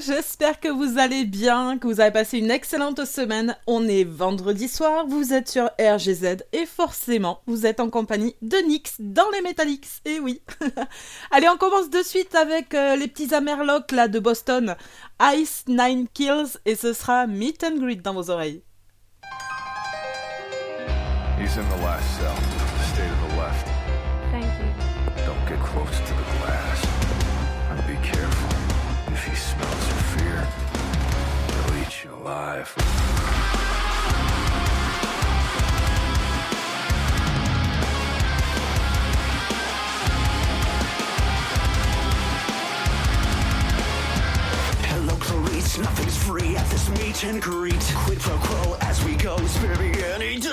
j'espère que vous allez bien, que vous avez passé une excellente semaine. On est vendredi soir, vous êtes sur RGZ et forcément vous êtes en compagnie de Nix dans les Metallics, et oui. allez, on commence de suite avec euh, les petits Amerlocs là de Boston, Ice Nine Kills et ce sera Meet and Greet dans vos oreilles. Clarice. Nothing's free at this meet and greet. Quid pro quo as we go. Spirit beginning to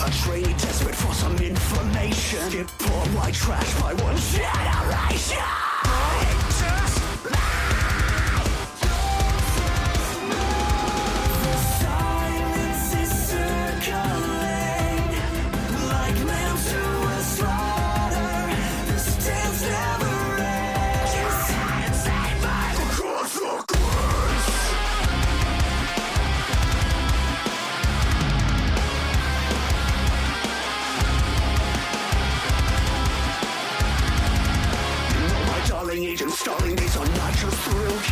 A trainee desperate for some information. Skip poor white trash by one generation.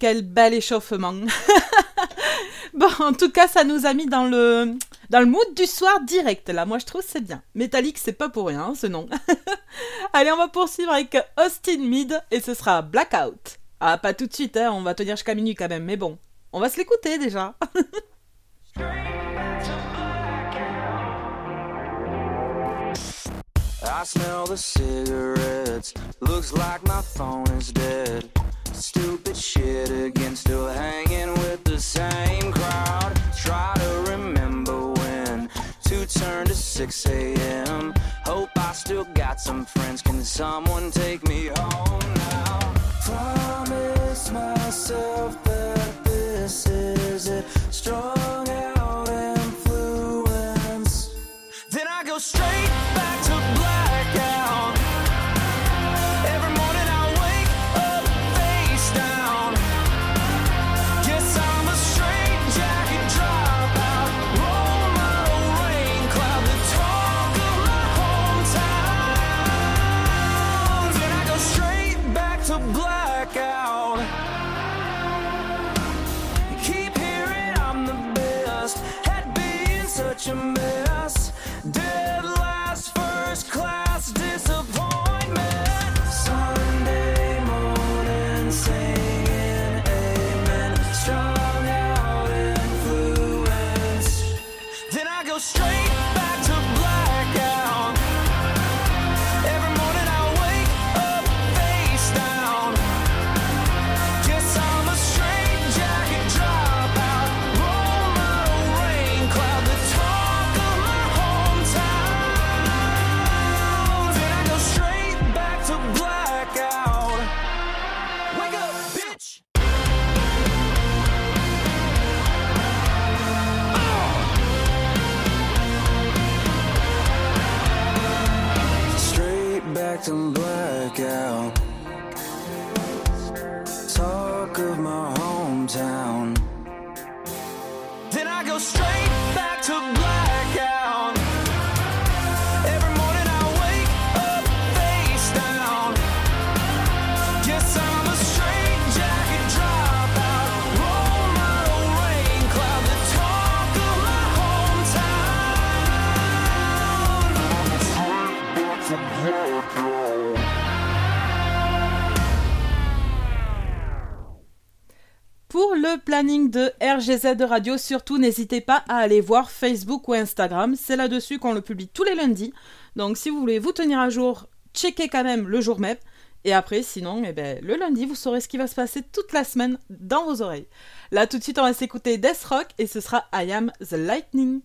quel bel échauffement. bon, en tout cas, ça nous a mis dans le dans le mood du soir direct. Là, moi, je trouve c'est bien. Métallique, c'est pas pour rien, ce nom. Allez, on va poursuivre avec Austin Mead et ce sera Blackout. Ah, pas tout de suite, hein, on va tenir jusqu'à minuit quand même, mais bon, on va se l'écouter déjà. I smell the cigarettes. Looks like my phone is dead. Stupid shit again, still hanging with the same crowd. Try to remember when to turn to 6 a.m. Hope I still got some friends. Can someone take me home now? Promise myself that this is it. Strung out influence. Then I go straight back to blackout. watching me Back to blackout. Talk of my hometown. Then I go straight back to blackout. Planning de RGZ Radio, surtout n'hésitez pas à aller voir Facebook ou Instagram. C'est là-dessus qu'on le publie tous les lundis. Donc si vous voulez vous tenir à jour, checkez quand même le jour même. Et après, sinon, eh ben, le lundi, vous saurez ce qui va se passer toute la semaine dans vos oreilles. Là, tout de suite, on va s'écouter Death Rock et ce sera I Am the Lightning.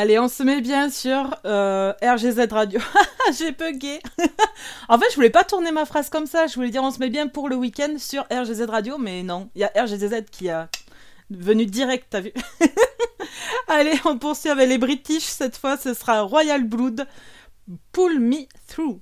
Allez, on se met bien sur euh, RGZ Radio. J'ai bugué. en fait, je voulais pas tourner ma phrase comme ça. Je voulais dire on se met bien pour le week-end sur RGZ Radio, mais non. Il y a RGZ qui a venu direct, t'as vu Allez, on poursuit avec les British cette fois. Ce sera Royal Blood. Pull me through.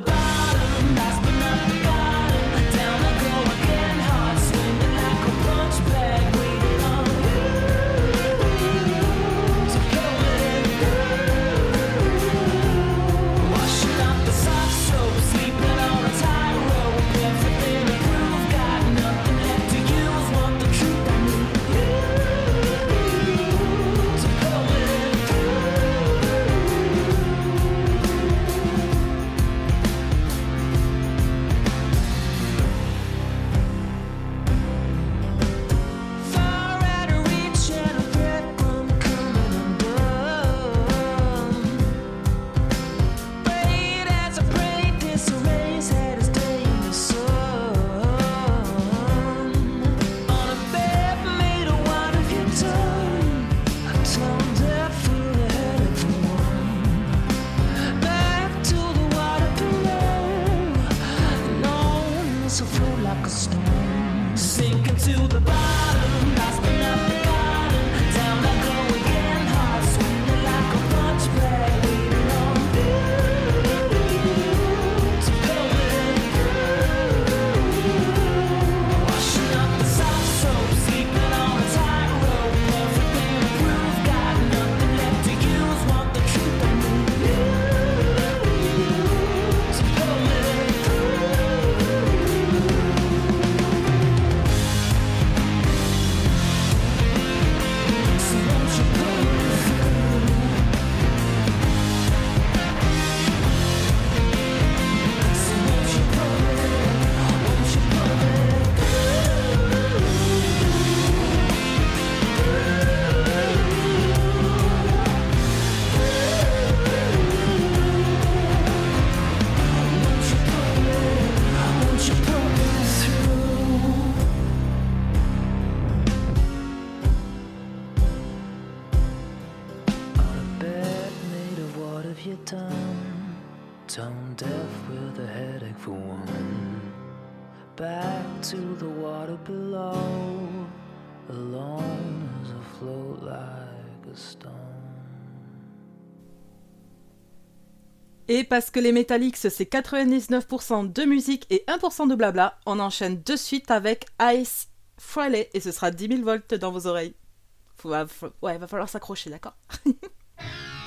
the. the headache for one. Back to the water below. Et parce que les Metallics c'est 99% de musique et 1% de blabla, on enchaîne de suite avec Ice Friday et ce sera 10 000 volts dans vos oreilles. Faut, ouais, va falloir s'accrocher, d'accord?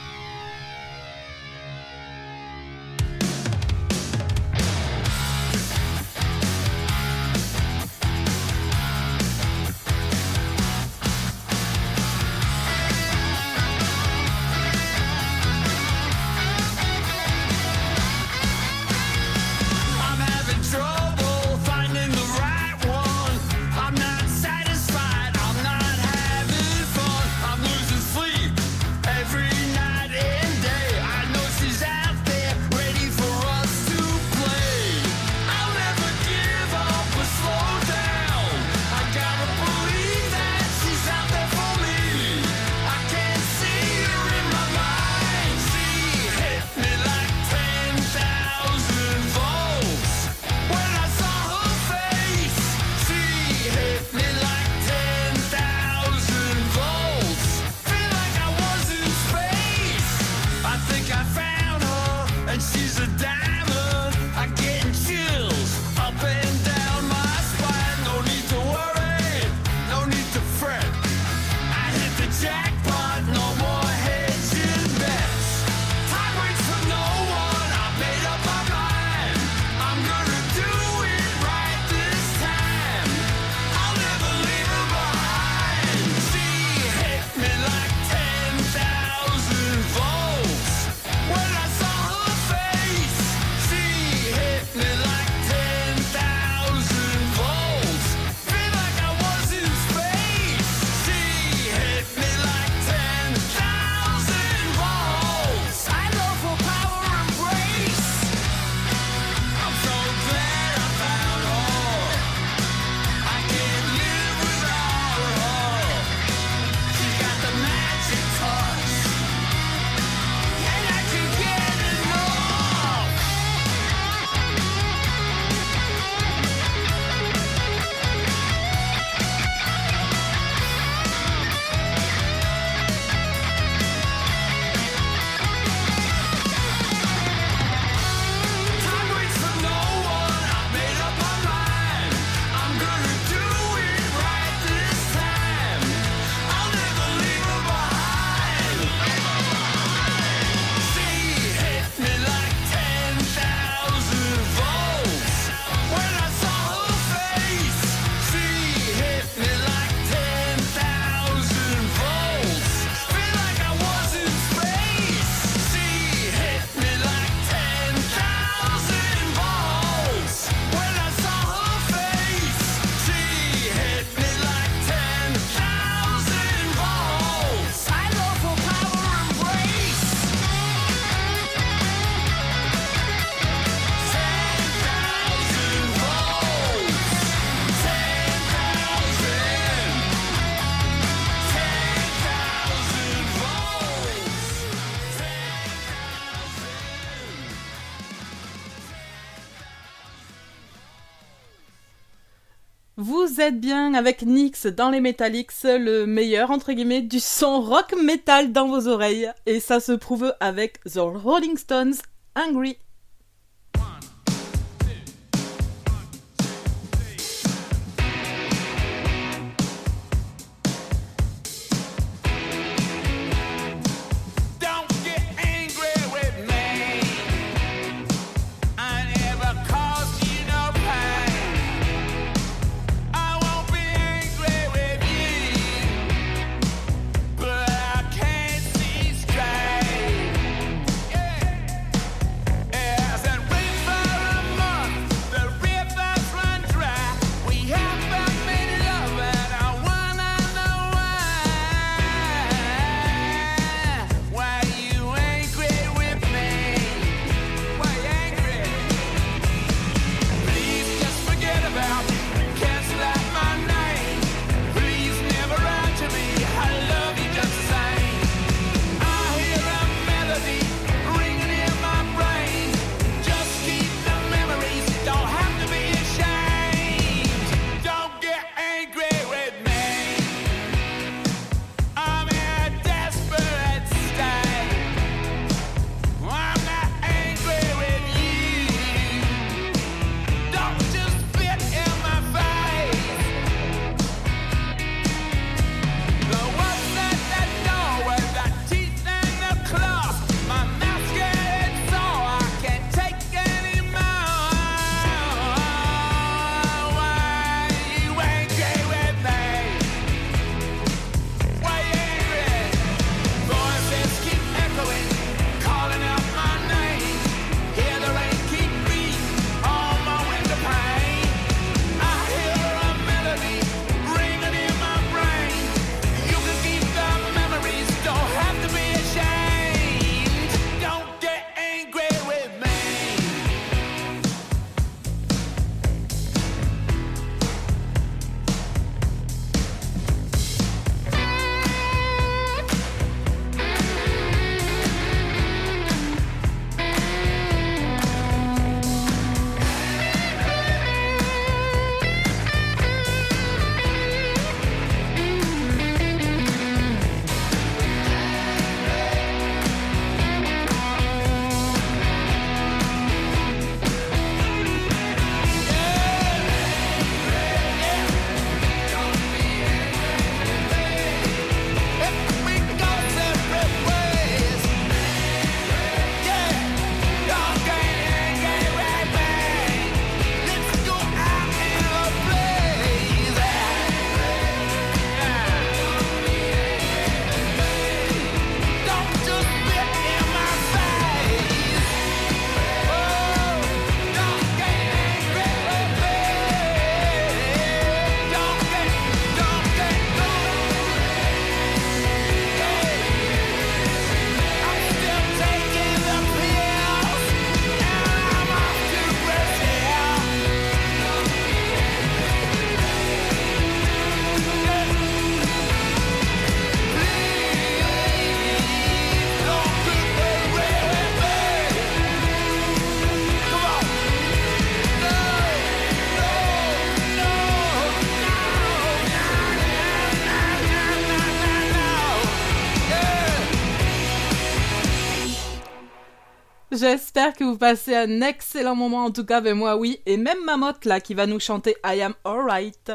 Vous êtes bien avec Nix dans les Metallics, le meilleur entre guillemets du son rock metal dans vos oreilles. Et ça se prouve avec The Rolling Stones, Angry J'espère que vous passez un excellent moment en tout cas, mais moi oui, et même Mamotte là qui va nous chanter I am alright.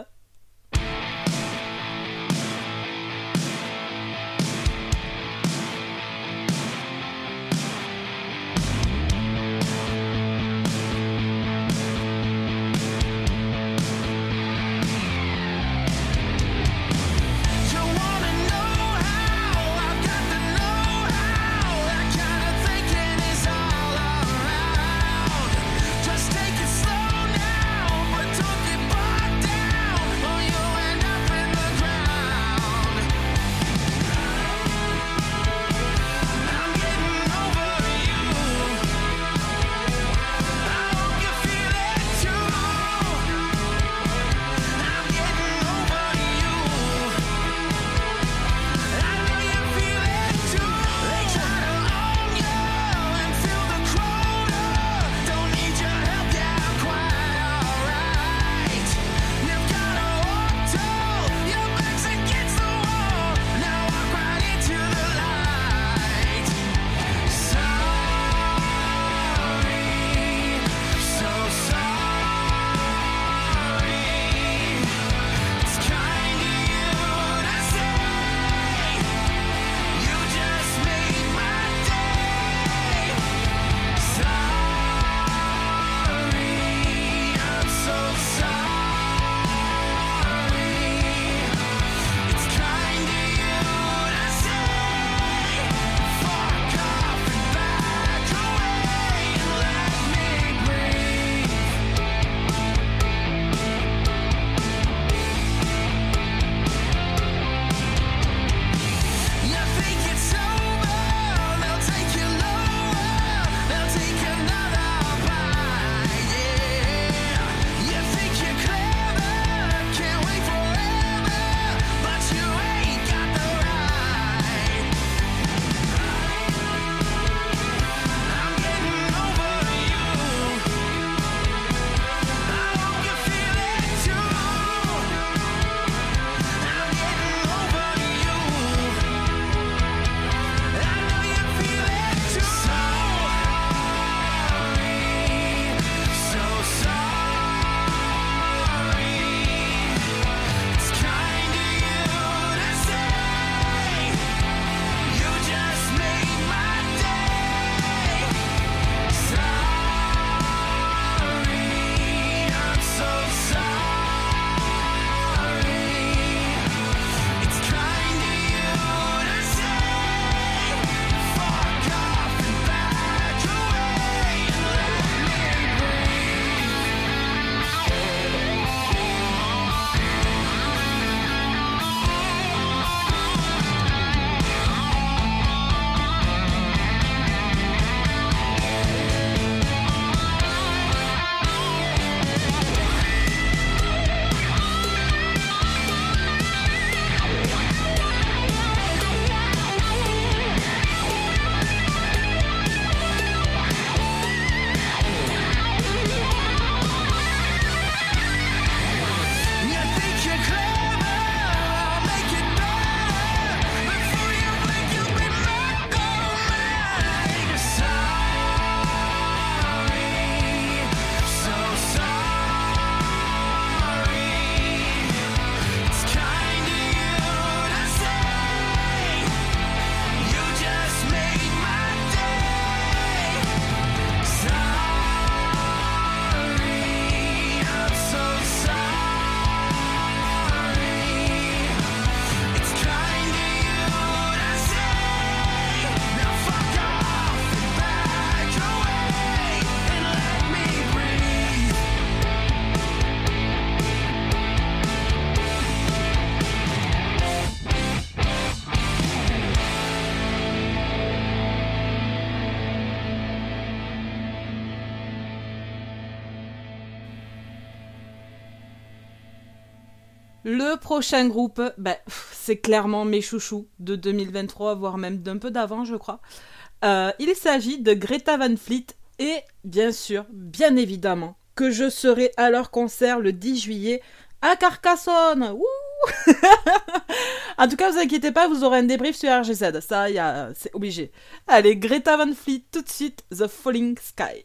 Prochain groupe, ben, c'est clairement mes chouchous de 2023, voire même d'un peu d'avant, je crois. Euh, il s'agit de Greta Van Fleet et bien sûr, bien évidemment, que je serai à leur concert le 10 juillet à Carcassonne. En tout cas, vous inquiétez pas, vous aurez un débrief sur RGZ. Ça, y a- c'est obligé. Allez, Greta Van Fleet, tout de suite, The Falling Sky.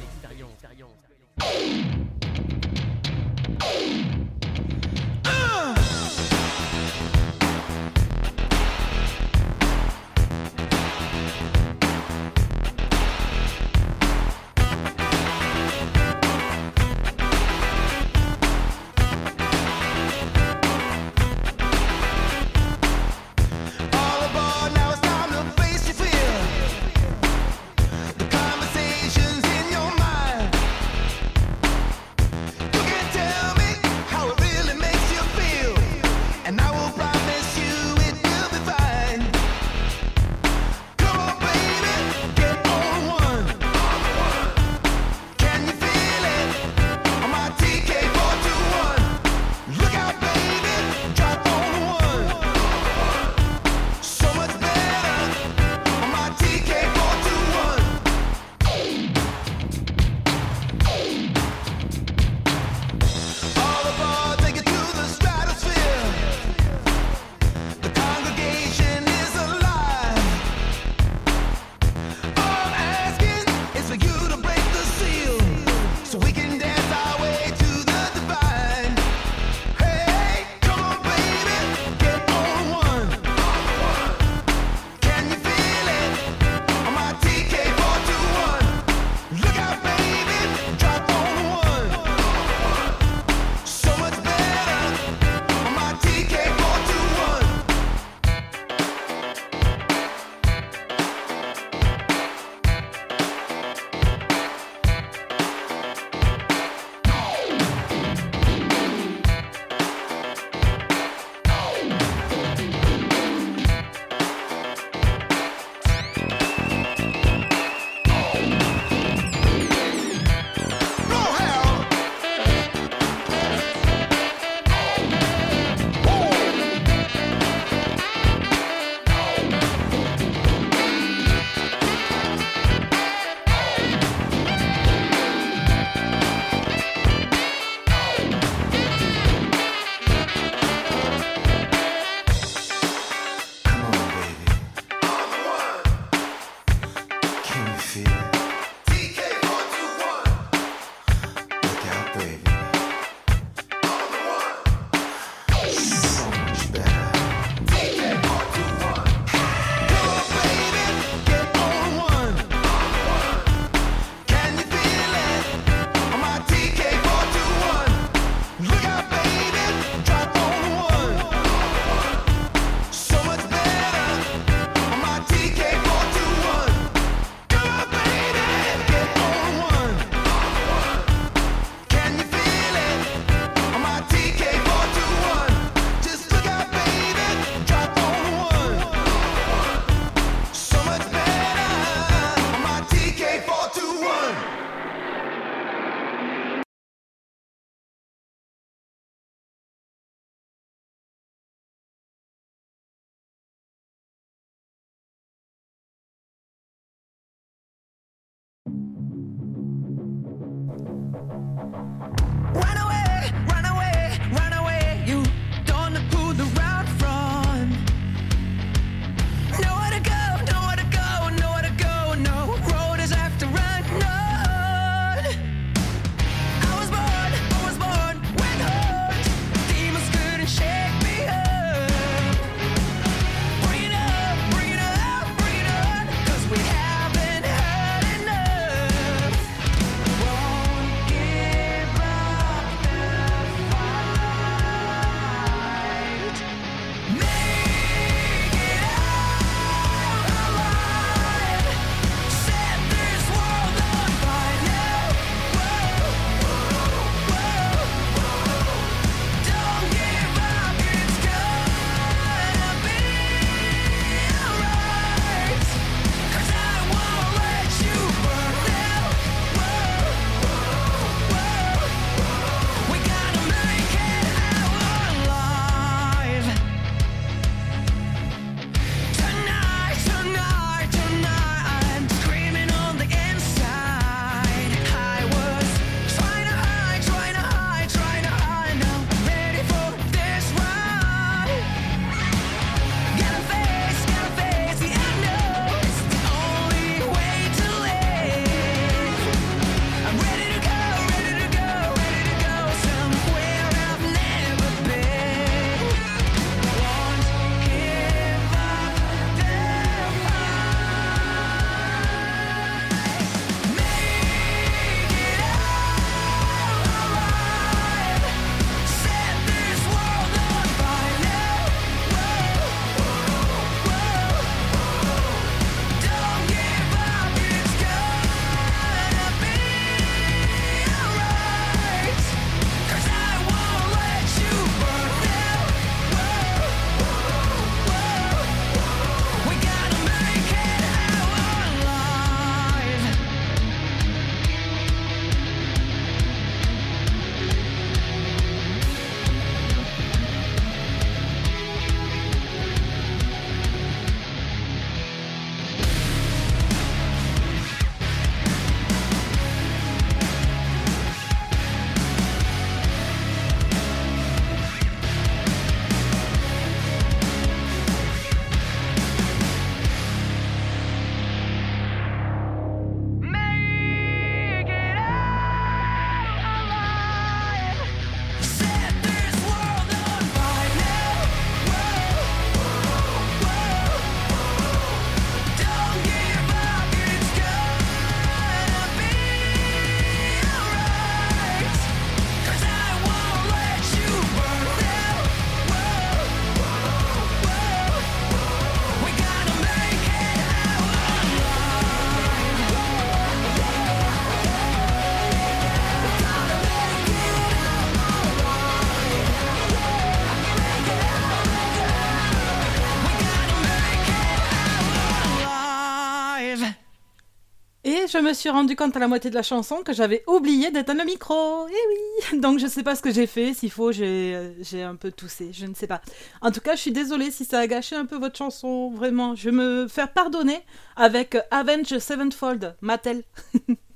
Et je me suis rendu compte à la moitié de la chanson que j'avais oublié d'éteindre le micro. Eh oui Donc je sais pas ce que j'ai fait, s'il faut, euh, j'ai un peu toussé, je ne sais pas. En tout cas, je suis désolée si ça a gâché un peu votre chanson, vraiment. Je vais me faire pardonner avec Avenge Sevenfold, Mattel.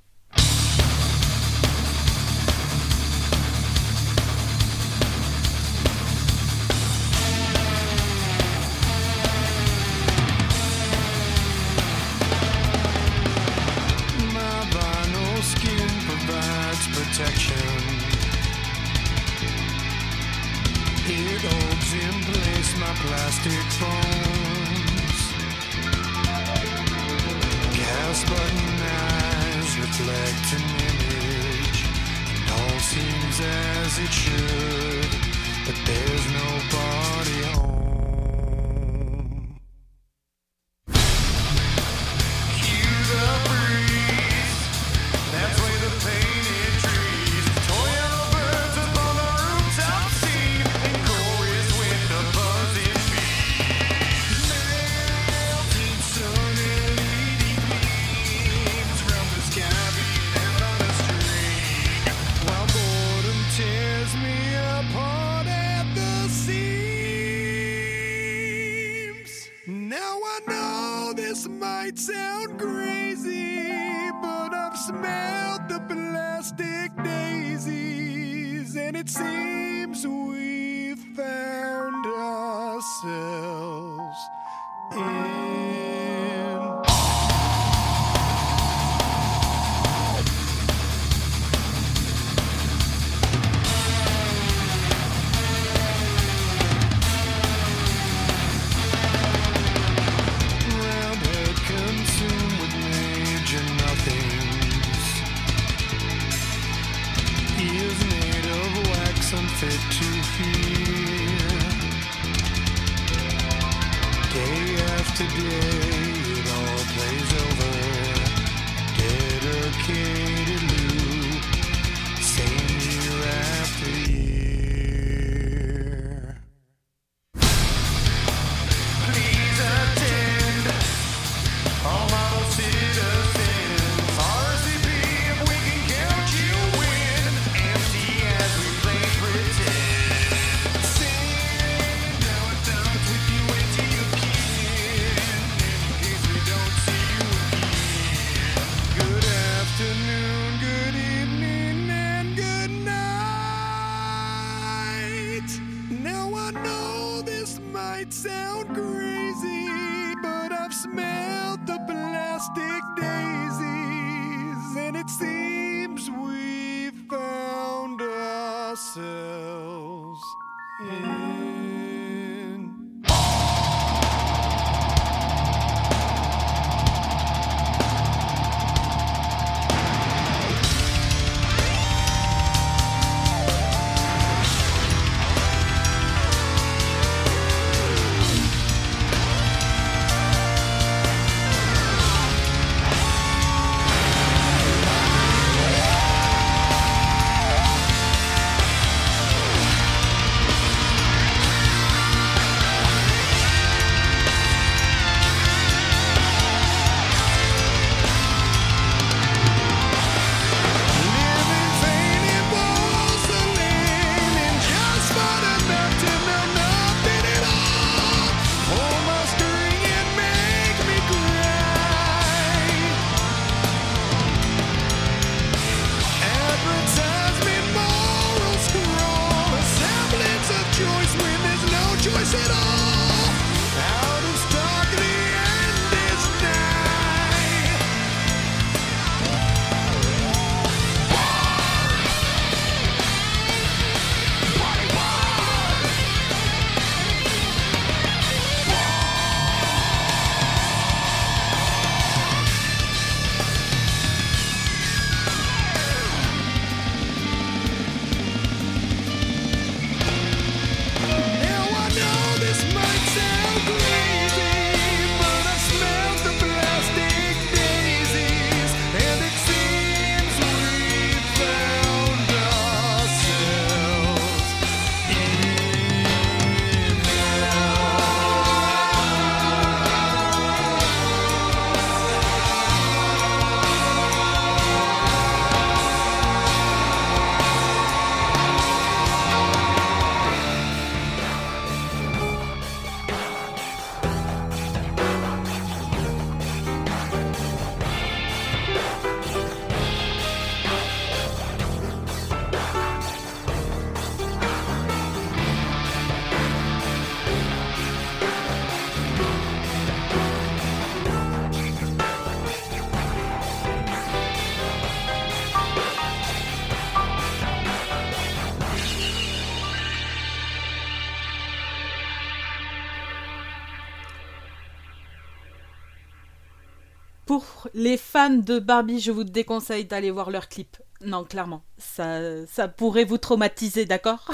les fans de Barbie, je vous déconseille d'aller voir leur clip. Non, clairement, ça, ça pourrait vous traumatiser, d'accord?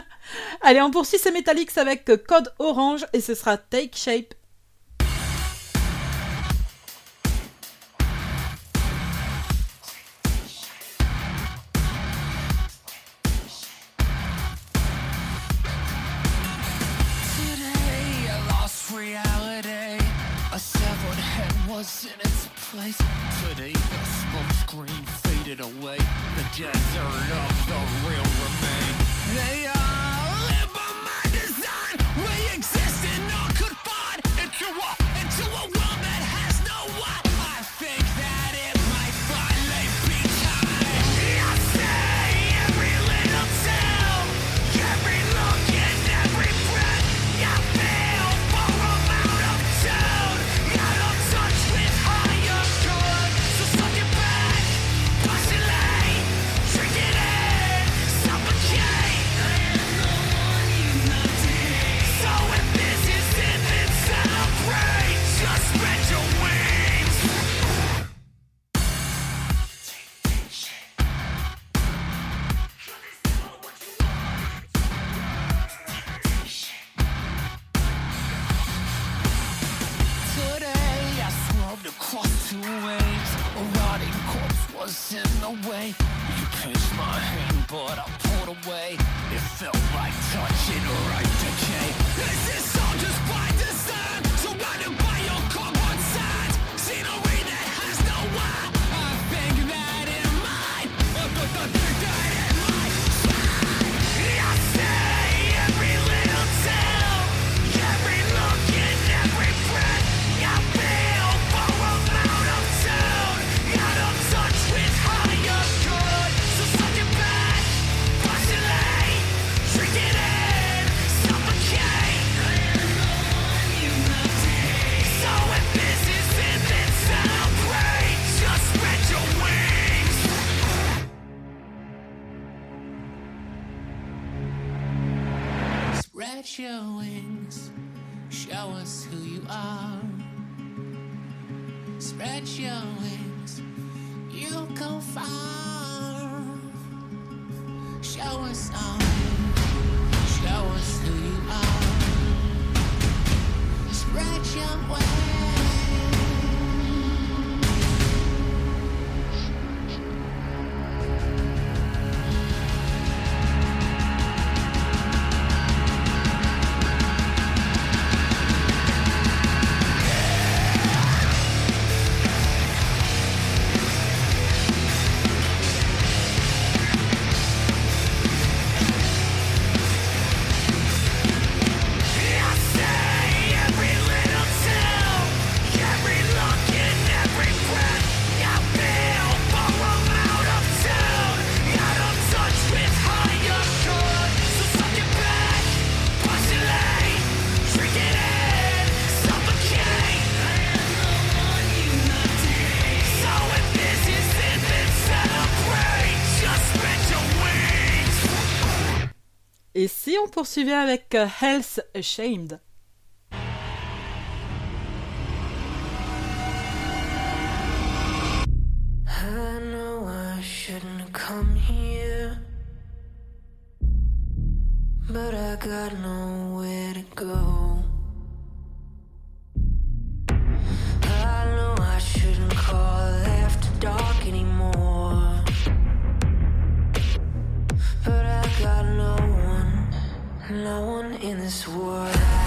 Allez, on poursuit ces Metallics avec Code Orange et ce sera Take Shape poursuivait avec euh, Health Ashamed no one in this world.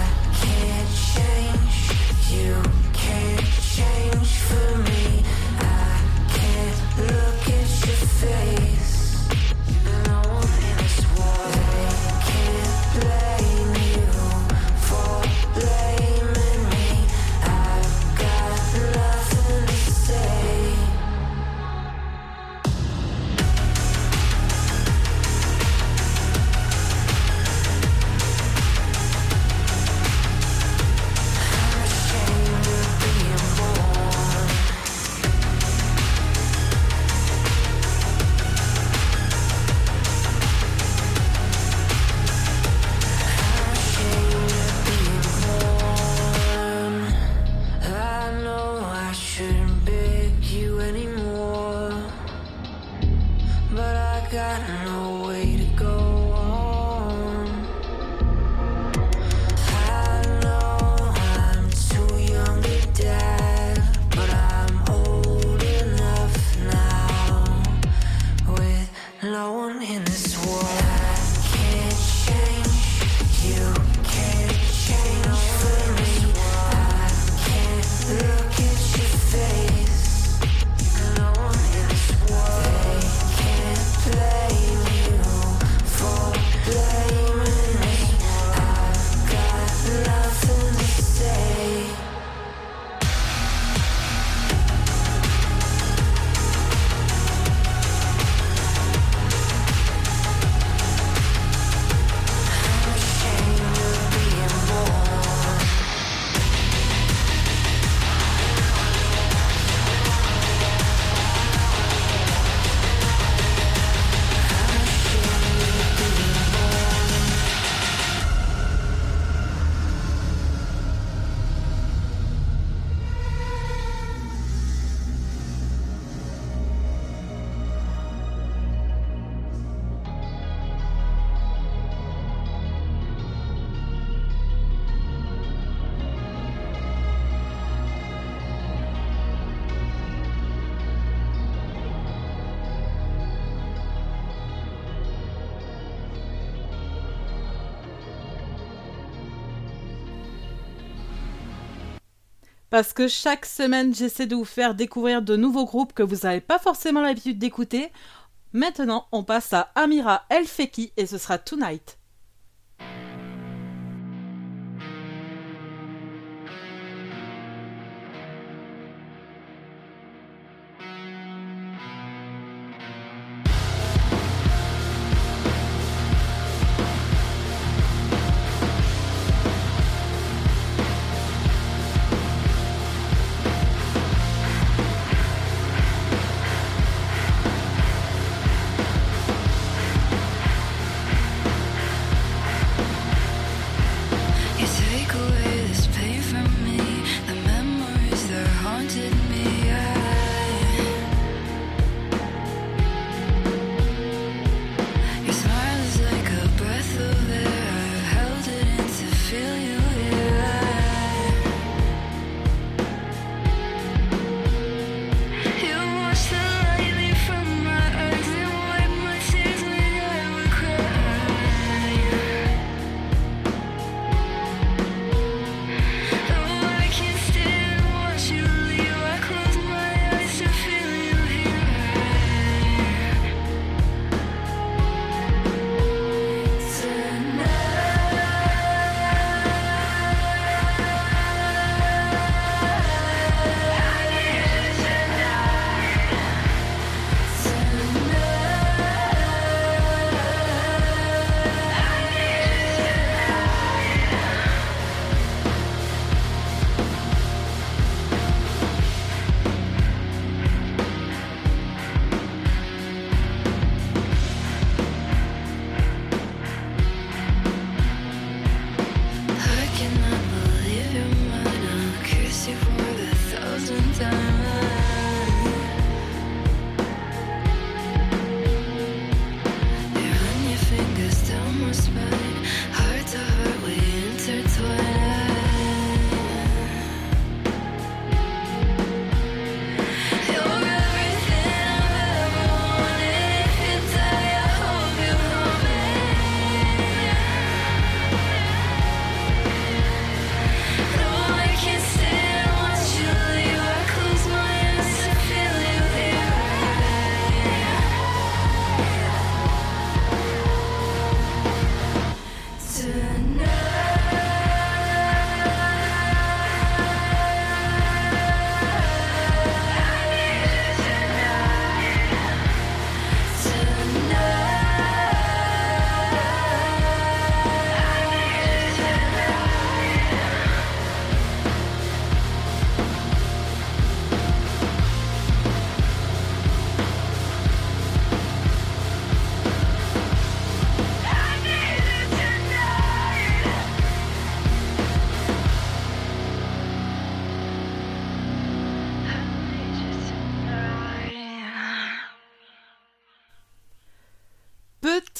Parce que chaque semaine, j'essaie de vous faire découvrir de nouveaux groupes que vous n'avez pas forcément l'habitude d'écouter. Maintenant, on passe à Amira El Feki et ce sera Tonight.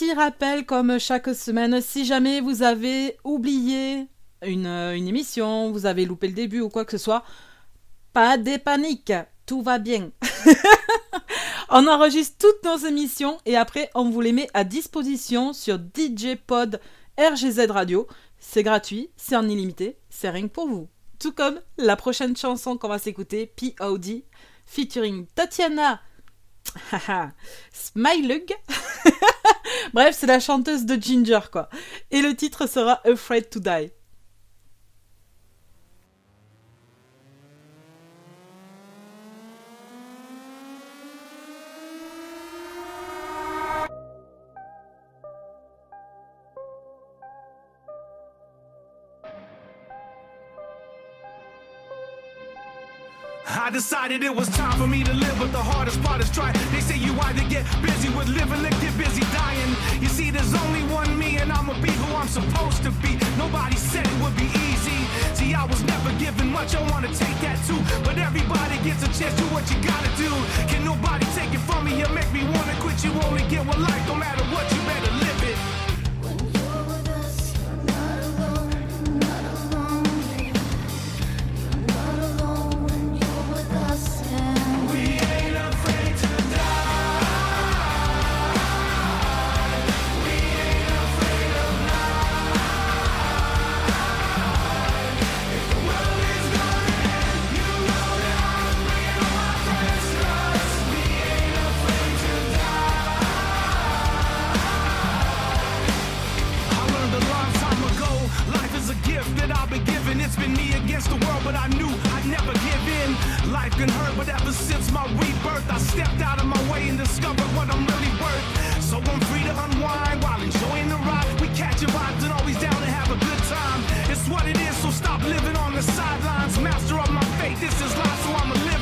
Petit rappel comme chaque semaine, si jamais vous avez oublié une, euh, une émission, vous avez loupé le début ou quoi que ce soit, pas de panique, tout va bien. on enregistre toutes nos émissions et après on vous les met à disposition sur DJ Pod RGZ Radio. C'est gratuit, c'est en illimité, c'est rien que pour vous. Tout comme la prochaine chanson qu'on va s'écouter, POD, featuring Tatiana Smilug. Bref, c'est la chanteuse de Ginger, quoi. Et le titre sera Afraid to Die. I decided it was time for me to live, but the hardest part is try. They say you either get busy with living or get busy dying. You see, there's only one me, and I'ma be who I'm supposed to be. Nobody said it would be easy. See, I was never given much, I wanna take that too. But everybody gets a chance, do what you gotta do. Can nobody take it from me? You make me wanna quit. You only get one life, no matter what, you better live It's been me against the world, but I knew I'd never give in. Life can hurt, but ever since my rebirth, I stepped out of my way and discovered what I'm really worth. So I'm free to unwind while enjoying the ride. We catch your vibes and always down to have a good time. It's what it is, so stop living on the sidelines. Master of my fate, this is life, so I'ma live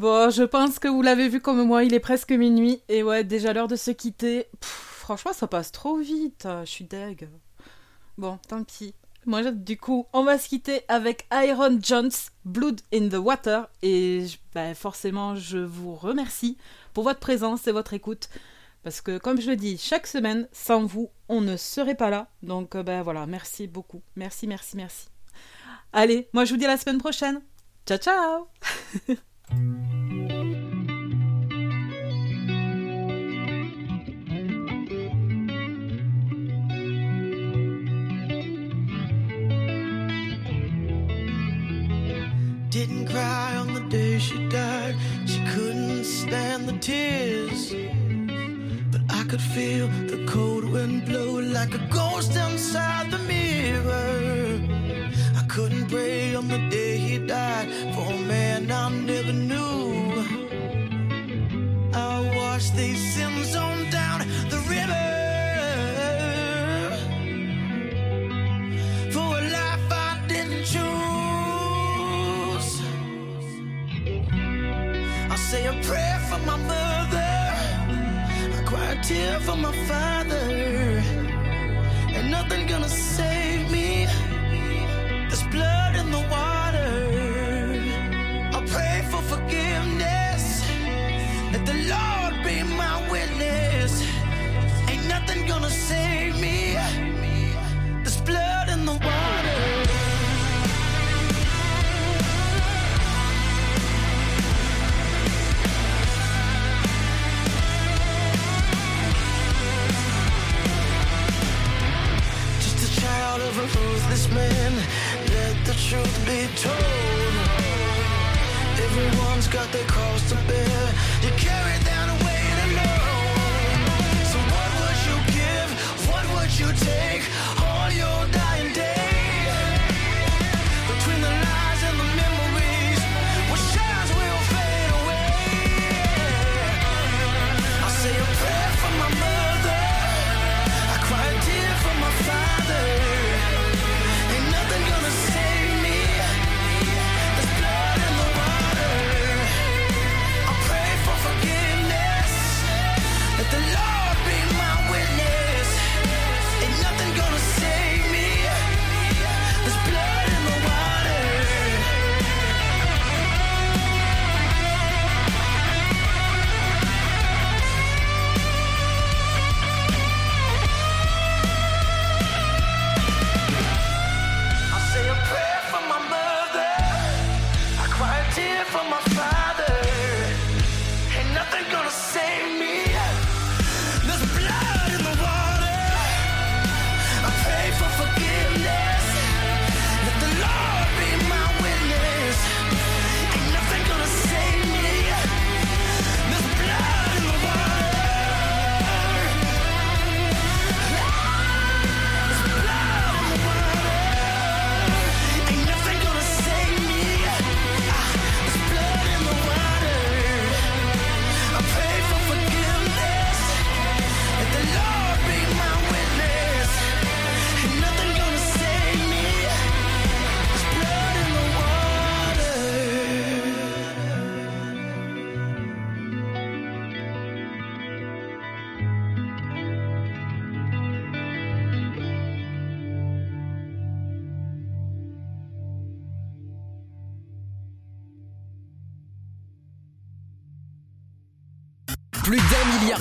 Bon, je pense que vous l'avez vu comme moi, il est presque minuit. Et ouais, déjà l'heure de se quitter. Franchement, ça passe trop vite. Je suis deg. Bon, tant pis. Moi, du coup, on va se quitter avec Iron Jones, Blood in the Water. Et bah, forcément, je vous remercie pour votre présence et votre écoute. Parce que, comme je le dis, chaque semaine, sans vous, on ne serait pas là. Donc, euh, ben voilà, merci beaucoup. Merci, merci, merci. Allez, moi, je vous dis à la semaine prochaine. Ciao, ciao Didn't cry on the day she died. She couldn't stand the tears. But I could feel the cold wind blow like a ghost inside the mirror. I couldn't pray on the day he died for never knew. I watched these sins on down the river. For a life I didn't choose. I say a prayer for my mother. I cry a tear for my father. Ain't nothing gonna of a ruthless man. Let the truth be told. Everyone's got their cross to bear. You carry that weight alone. So what would you give? What would you take?